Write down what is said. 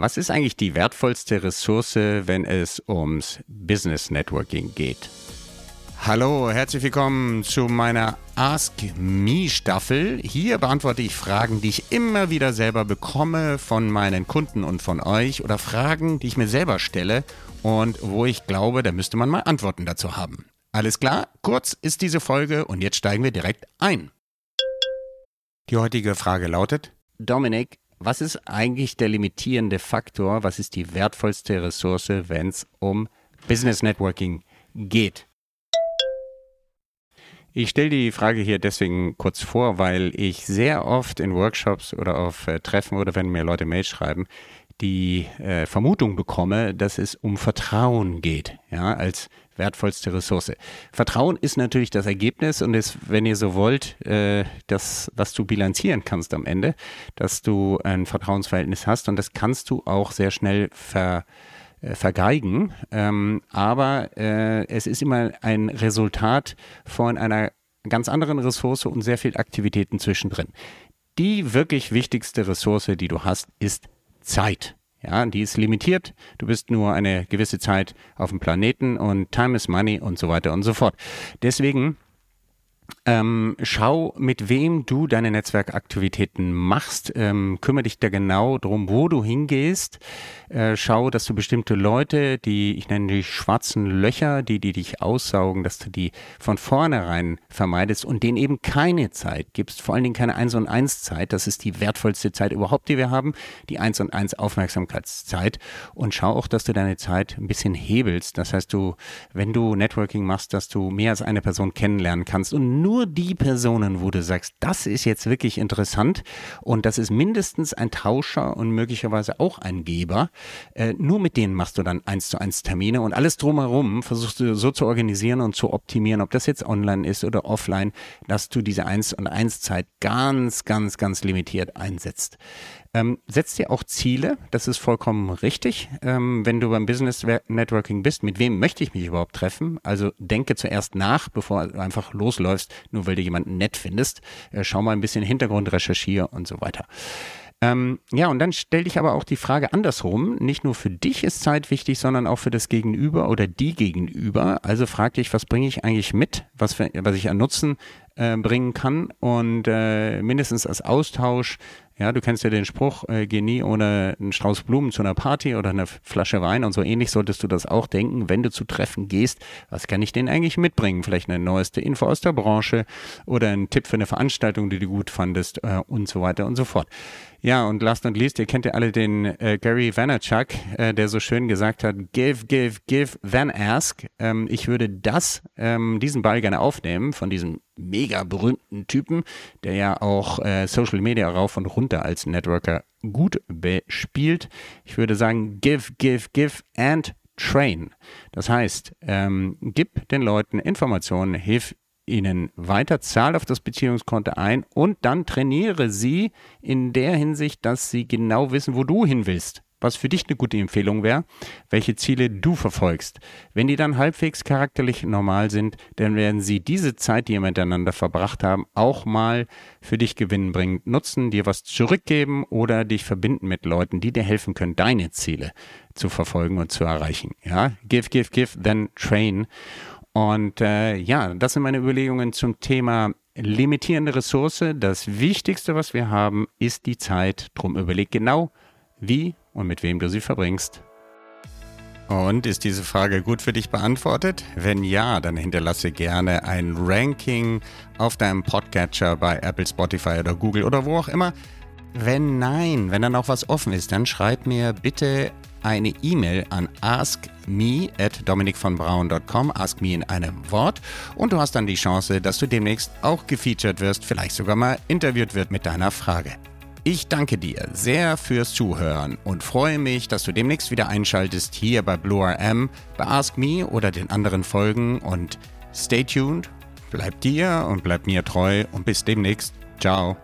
Was ist eigentlich die wertvollste Ressource, wenn es ums Business Networking geht? Hallo, herzlich willkommen zu meiner Ask Me Staffel. Hier beantworte ich Fragen, die ich immer wieder selber bekomme von meinen Kunden und von euch oder Fragen, die ich mir selber stelle und wo ich glaube, da müsste man mal Antworten dazu haben. Alles klar? Kurz ist diese Folge und jetzt steigen wir direkt ein. Die heutige Frage lautet, Dominik, was ist eigentlich der limitierende Faktor? Was ist die wertvollste Ressource, wenn es um Business Networking geht? Ich stelle die Frage hier deswegen kurz vor, weil ich sehr oft in Workshops oder auf äh, Treffen oder wenn mir Leute Mails schreiben, die äh, Vermutung bekomme, dass es um Vertrauen geht, ja, als wertvollste Ressource. Vertrauen ist natürlich das Ergebnis und ist, wenn ihr so wollt, äh, das, was du bilanzieren kannst am Ende, dass du ein Vertrauensverhältnis hast und das kannst du auch sehr schnell ver, äh, vergeigen. Ähm, aber äh, es ist immer ein Resultat von einer ganz anderen Ressource und sehr viel Aktivitäten zwischendrin. Die wirklich wichtigste Ressource, die du hast, ist Zeit. Ja, die ist limitiert. Du bist nur eine gewisse Zeit auf dem Planeten und Time is Money und so weiter und so fort. Deswegen ähm, schau, mit wem du deine Netzwerkaktivitäten machst. Ähm, kümmere dich da genau drum, wo du hingehst. Äh, schau, dass du bestimmte Leute, die, ich nenne die schwarzen Löcher, die, die dich aussaugen, dass du die von vornherein vermeidest und denen eben keine Zeit gibst. Vor allen Dingen keine 1 und 1 Zeit. Das ist die wertvollste Zeit überhaupt, die wir haben. Die 1 und 1 Aufmerksamkeitszeit. Und schau auch, dass du deine Zeit ein bisschen hebelst. Das heißt, du, wenn du Networking machst, dass du mehr als eine Person kennenlernen kannst und nur die Personen, wo du sagst, das ist jetzt wirklich interessant und das ist mindestens ein Tauscher und möglicherweise auch ein Geber, äh, nur mit denen machst du dann eins zu eins Termine und alles drumherum versuchst du so zu organisieren und zu optimieren, ob das jetzt online ist oder offline, dass du diese eins und eins Zeit ganz, ganz, ganz limitiert einsetzt. Ähm, setz dir auch Ziele, das ist vollkommen richtig. Ähm, wenn du beim Business Networking bist, mit wem möchte ich mich überhaupt treffen? Also denke zuerst nach, bevor du einfach losläufst, nur weil du jemanden nett findest. Äh, schau mal ein bisschen Hintergrund, recherchiere und so weiter. Ähm, ja, und dann stell dich aber auch die Frage andersrum. Nicht nur für dich ist Zeit wichtig, sondern auch für das Gegenüber oder die Gegenüber. Also frag dich, was bringe ich eigentlich mit, was, für, was ich an Nutzen äh, bringen kann und äh, mindestens als Austausch ja, du kennst ja den Spruch, äh, geh nie ohne einen Strauß Blumen zu einer Party oder eine Flasche Wein und so ähnlich solltest du das auch denken, wenn du zu Treffen gehst. Was kann ich denn eigentlich mitbringen? Vielleicht eine neueste Info aus der Branche oder ein Tipp für eine Veranstaltung, die du gut fandest äh, und so weiter und so fort. Ja, und last not least, ihr kennt ja alle den äh, Gary Vaynerchuk, äh, der so schön gesagt hat, give, give, give, then ask. Ähm, ich würde das, ähm, diesen Ball gerne aufnehmen von diesem mega berühmten Typen, der ja auch äh, Social Media rauf und runter als Networker gut bespielt. Ich würde sagen, give, give, give and train. Das heißt, ähm, gib den Leuten Informationen, hilf ihnen weiter, zahl auf das Beziehungskonto ein und dann trainiere sie in der Hinsicht, dass sie genau wissen, wo du hin willst. Was für dich eine gute Empfehlung wäre, welche Ziele du verfolgst. Wenn die dann halbwegs charakterlich normal sind, dann werden sie diese Zeit, die ihr miteinander verbracht haben, auch mal für dich gewinnbringend nutzen, dir was zurückgeben oder dich verbinden mit Leuten, die dir helfen können, deine Ziele zu verfolgen und zu erreichen. Ja, give, give, give, then train. Und äh, ja, das sind meine Überlegungen zum Thema limitierende Ressource. Das Wichtigste, was wir haben, ist die Zeit. Drum überleg genau, wie und mit wem du sie verbringst. Und ist diese Frage gut für dich beantwortet? Wenn ja, dann hinterlasse gerne ein Ranking auf deinem Podcatcher bei Apple, Spotify oder Google oder wo auch immer. Wenn nein, wenn dann auch was offen ist, dann schreib mir bitte eine E-Mail an askme at dominikvonbraun.com, ask me in einem Wort und du hast dann die Chance, dass du demnächst auch gefeatured wirst, vielleicht sogar mal interviewt wird mit deiner Frage. Ich danke dir sehr fürs Zuhören und freue mich, dass du demnächst wieder einschaltest hier bei Blue RM, bei Ask Me oder den anderen Folgen und stay tuned, bleib dir und bleib mir treu und bis demnächst. Ciao.